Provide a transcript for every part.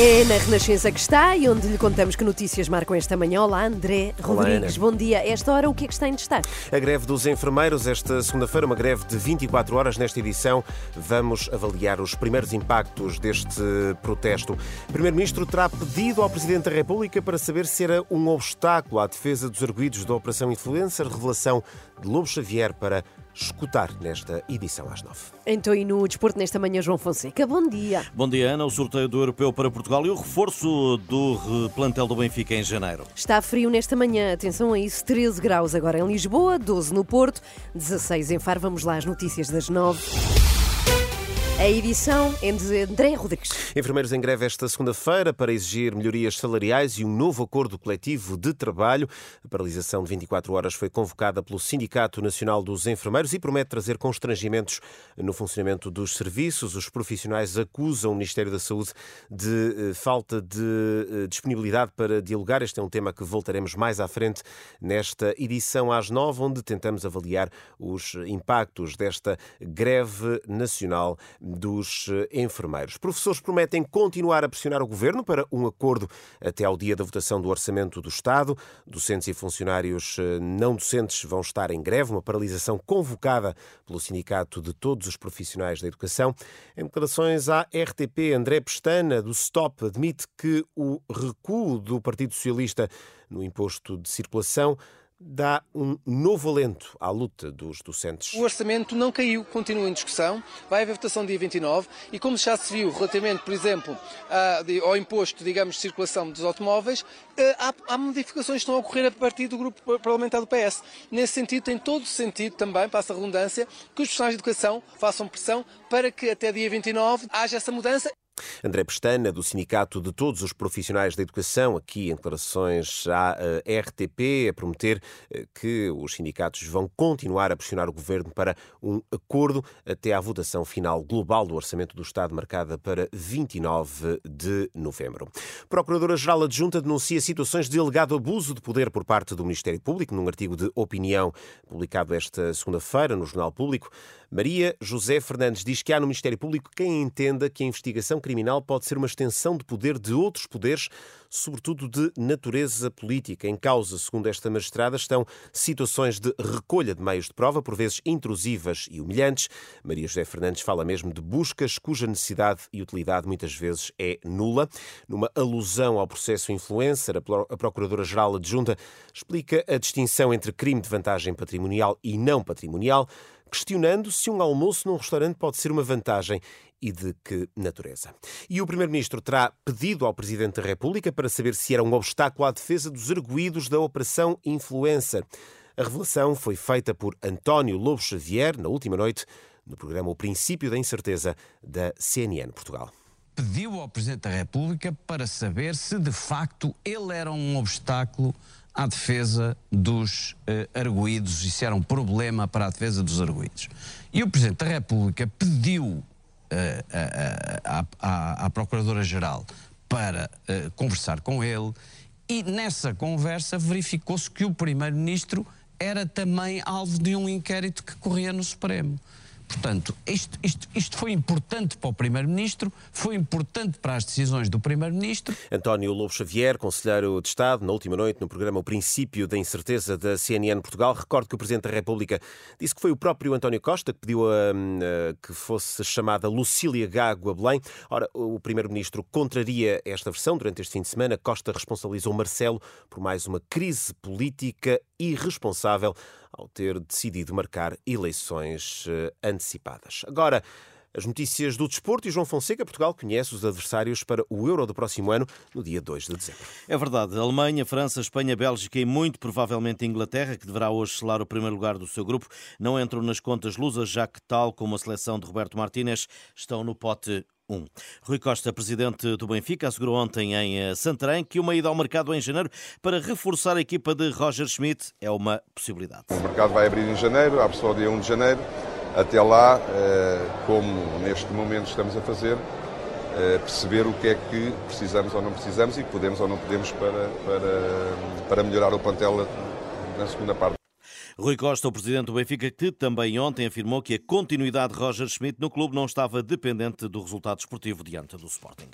É na Renascença que está e onde lhe contamos que notícias marcam esta manhã. Olá, André Olá, Rodrigues. Ana. Bom dia. Esta hora, o que é que está em destaque? A greve dos enfermeiros, esta segunda-feira, uma greve de 24 horas. Nesta edição, vamos avaliar os primeiros impactos deste protesto. O Primeiro-Ministro terá pedido ao Presidente da República para saber se era um obstáculo à defesa dos arguídos da Operação Influencer, revelação de Lobo Xavier para escutar nesta edição às nove. Então, e no desporto nesta manhã, João Fonseca. Bom dia. Bom dia, Ana. O sorteio do Europeu para Portugal e o reforço do plantel do Benfica em janeiro. Está frio nesta manhã, atenção a isso, 13 graus agora em Lisboa, 12 no Porto, 16 em Faro. Vamos lá às notícias das 9. A edição é de André Rodrigues. Enfermeiros em greve esta segunda-feira para exigir melhorias salariais e um novo acordo coletivo de trabalho. A paralisação de 24 horas foi convocada pelo Sindicato Nacional dos Enfermeiros e promete trazer constrangimentos no funcionamento dos serviços. Os profissionais acusam o Ministério da Saúde de eh, falta de eh, disponibilidade para dialogar. Este é um tema que voltaremos mais à frente nesta edição às nove, onde tentamos avaliar os impactos desta greve nacional dos eh, enfermeiros. Professores prometem continuar a pressionar o governo para um acordo até ao dia da votação do Orçamento do Estado. Docentes e funcionários eh, não docentes vão estar em greve, uma paralisação convocada pelo Sindicato de Todos os Profissionais da Educação. Em declarações à RTP, André Pestana, do STOP, admite que o recuo do Partido Socialista no imposto de circulação dá um novo alento à luta dos docentes. O orçamento não caiu, continua em discussão, vai haver votação dia 29 e como já se viu relativamente, por exemplo, ao imposto, digamos, de circulação dos automóveis, eh, há modificações que estão a ocorrer a partir do grupo parlamentar do PS. Nesse sentido, tem todo o sentido também, passa a redundância, que os profissionais de educação façam pressão para que até dia 29 haja essa mudança. André Pestana, do Sindicato de Todos os Profissionais da Educação, aqui em declarações à eh, RTP, a prometer eh, que os sindicatos vão continuar a pressionar o governo para um acordo até à votação final global do Orçamento do Estado, marcada para 29 de novembro. Procuradora-Geral Adjunta denuncia situações de alegado abuso de poder por parte do Ministério Público, num artigo de opinião publicado esta segunda-feira no Jornal Público. Maria José Fernandes diz que há no Ministério Público quem entenda que a investigação criminal pode ser uma extensão de poder de outros poderes, sobretudo de natureza política. Em causa, segundo esta magistrada, estão situações de recolha de meios de prova, por vezes intrusivas e humilhantes. Maria José Fernandes fala mesmo de buscas cuja necessidade e utilidade muitas vezes é nula. Numa alusão ao processo influencer, a Pro- a Procuradora-Geral Adjunta explica a distinção entre crime de vantagem patrimonial e não patrimonial questionando se um almoço num restaurante pode ser uma vantagem e de que natureza. E o Primeiro-Ministro terá pedido ao Presidente da República para saber se era um obstáculo à defesa dos arguídos da Operação Influencer. A revelação foi feita por António Lobo Xavier na última noite no programa O Princípio da Incerteza da CNN Portugal. pediu ao Presidente da República para saber se de facto ele era um obstáculo à defesa dos eh, arguídos se era um problema para a defesa dos arguídos. E o Presidente da República pediu a- à- Procuradora-Geral para eh, conversar com ele e nessa conversa verificou-se que o Primeiro-Ministro era também alvo de um inquérito que corria no Supremo. Portanto, isto, isto- isto foi importante para o Primeiro-Ministro, foi importante para as decisões do Primeiro-Ministro. António Lobo Xavier, Conselheiro de Estado, na última noite no programa O Princípio da Incerteza da CNN Portugal. Recordo que o Presidente da República disse que foi o próprio António Costa que pediu a, a- que fosse chamada Lucília Gago a Belém. Ora, o Primeiro-Ministro contraria esta versão. Durante este fim de semana, Costa responsabilizou Marcelo por mais uma crise política irresponsável ao ter decidido marcar eleições eh, antecipadas. Agora, as notícias do desporto e João Fonseca, Portugal conhece os adversários para o Euro do próximo ano, no dia 2 de dezembro. É verdade. Alemanha, França, Espanha, Bélgica e muito provavelmente Inglaterra, que deverá hoje selar o primeiro lugar do seu grupo, não entram nas contas lusas, já que, tal como a seleção de Roberto Martínez, estão no pote 1. Rui Costa, presidente do Benfica, assegurou ontem em eh, Santarém que uma ida ao mercado em janeiro para reforçar a equipa de Roger Schmidt é uma possibilidade. O mercado vai abrir em janeiro, abre só dia 1 de janeiro. Até lá, eh, como neste momento estamos a fazer, eh, perceber o que é que precisamos ou não precisamos e podemos ou não podemos para, para, para melhorar o plantel na segunda parte. Rui Costa, o presidente do Benfica, que também ontem afirmou que a continuidade de Roger Schmidt no clube não estava dependente do resultado esportivo diante do Sporting.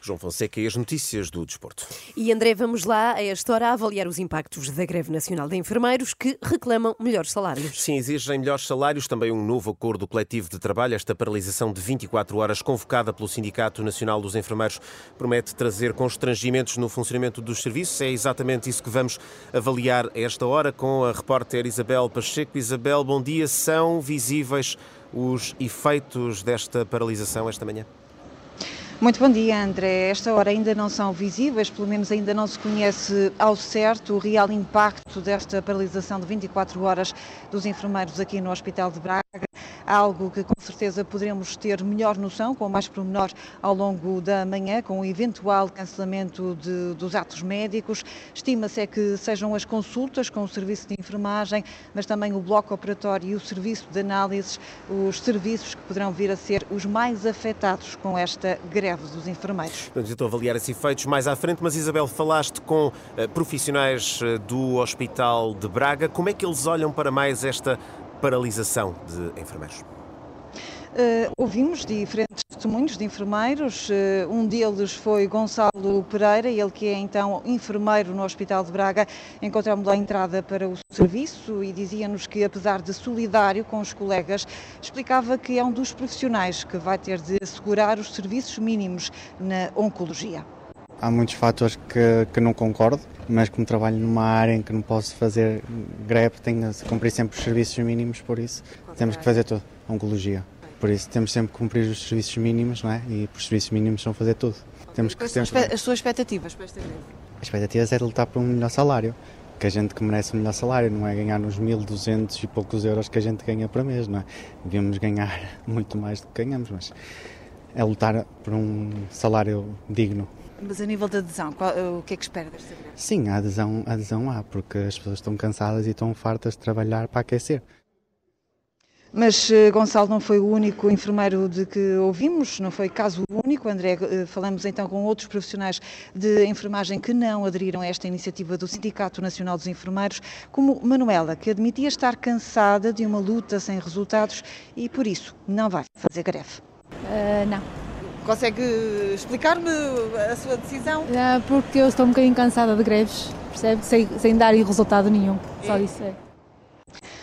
João Fonseca e as notícias do desporto. E André, vamos lá a esta hora a avaliar os impactos da greve nacional de enfermeiros que reclamam melhores salários. Sim, exigem melhores salários, também um novo acordo coletivo de trabalho. Esta paralisação de 24 horas convocada pelo Sindicato Nacional dos Enfermeiros promete trazer constrangimentos no funcionamento dos serviços. É exatamente isso que vamos avaliar a esta hora com a repórter Isabel Isabel Pacheco. Isabel, bom dia. São visíveis os efeitos desta paralisação esta manhã? Muito bom dia, André. Esta hora ainda não são visíveis, pelo menos ainda não se conhece ao certo o real impacto desta paralisação de 24 horas dos enfermeiros aqui no Hospital de Braga algo que com certeza poderemos ter melhor noção, com mais pormenor ao longo da manhã, com o eventual cancelamento de, dos atos médicos. Estima-se é que sejam as consultas com o serviço de enfermagem, mas também o bloco operatório e o serviço de análises, os serviços que poderão vir a ser os mais afetados com esta greve dos enfermeiros. Estou a avaliar esses efeitos mais à frente, mas Isabel, falaste com uh, profissionais uh, do Hospital de Braga. Como é que eles olham para mais esta paralisação de enfermeiros? Uh, ouvimos diferentes testemunhos de enfermeiros. Uh, um deles foi Gonçalo Pereira, ele que é então enfermeiro no Hospital de Braga. Encontramos-lo à entrada para o serviço e dizia-nos que, apesar de solidário com os colegas, explicava que é um dos profissionais que vai ter de assegurar os serviços mínimos na oncologia. Há muitos fatores que, que não concordo, mas como trabalho numa área em que não posso fazer greve, tenho de cumprir sempre os serviços mínimos, por isso temos que fazer tudo, oncologia. Por isso temos sempre que cumprir os serviços mínimos, não é? E por serviços mínimos são fazer tudo. Temos que sempre... As suas expectativas para esta greve? As expectativas é lutar por um melhor salário, que a gente que merece um melhor salário, não é ganhar nos 1.200 e poucos euros que a gente ganha por mês, não é? Devíamos ganhar muito mais do que ganhamos, mas é lutar por um salário digno. Mas a nível de adesão, qual, o que é que espera desta greve? Sim, a adesão, a adesão há, porque as pessoas estão cansadas e estão fartas de trabalhar para aquecer. Mas uh, Gonçalo não foi o único enfermeiro de que ouvimos, não foi caso único. André, uh, falamos então com outros profissionais de enfermagem que não aderiram a esta iniciativa do Sindicato Nacional dos Enfermeiros, como Manuela, que admitia estar cansada de uma luta sem resultados e por isso não vai fazer greve. Uh, não. Consegue explicar-me a sua decisão? É porque eu estou um bocadinho cansada de greves, percebe? Sem, sem dar resultado nenhum. Só isso é.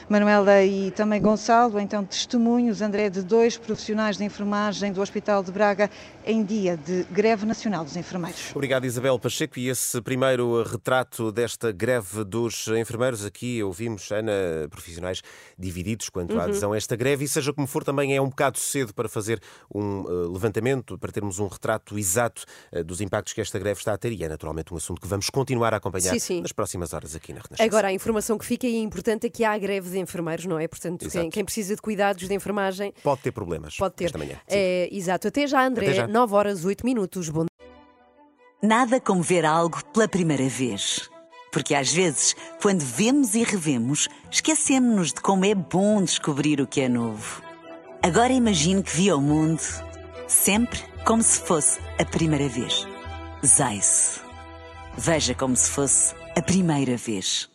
Manuela e também Gonçalo, então testemunhos, André, de dois profissionais de enfermagem do Hospital de Braga em dia de greve nacional dos enfermeiros. Obrigado, Isabel Pacheco. E esse primeiro retrato desta greve dos enfermeiros, aqui ouvimos, Ana, profissionais divididos quanto uhum. à adesão a esta greve, e seja como for, também é um bocado cedo para fazer um uh, levantamento, para termos um retrato exato uh, dos impactos que esta greve está a ter, e é naturalmente um assunto que vamos continuar a acompanhar sim, sim. nas próximas horas aqui na Renascença. Agora, a informação que fica e é importante é que há greve de enfermeiros, não é? Portanto, quem, quem, precisa de cuidados de enfermagem. Pode ter problemas. Pode ter. Esta manhã. É, exato. Até já, André. Até já. 9 horas 8 minutos. Bom... Nada como ver algo pela primeira vez. Porque às vezes, quando vemos e revemos, esquecemos-nos de como é bom descobrir o que é novo. Agora imagine que viu o mundo sempre como se fosse a primeira vez. Zais. Veja como se fosse a primeira vez.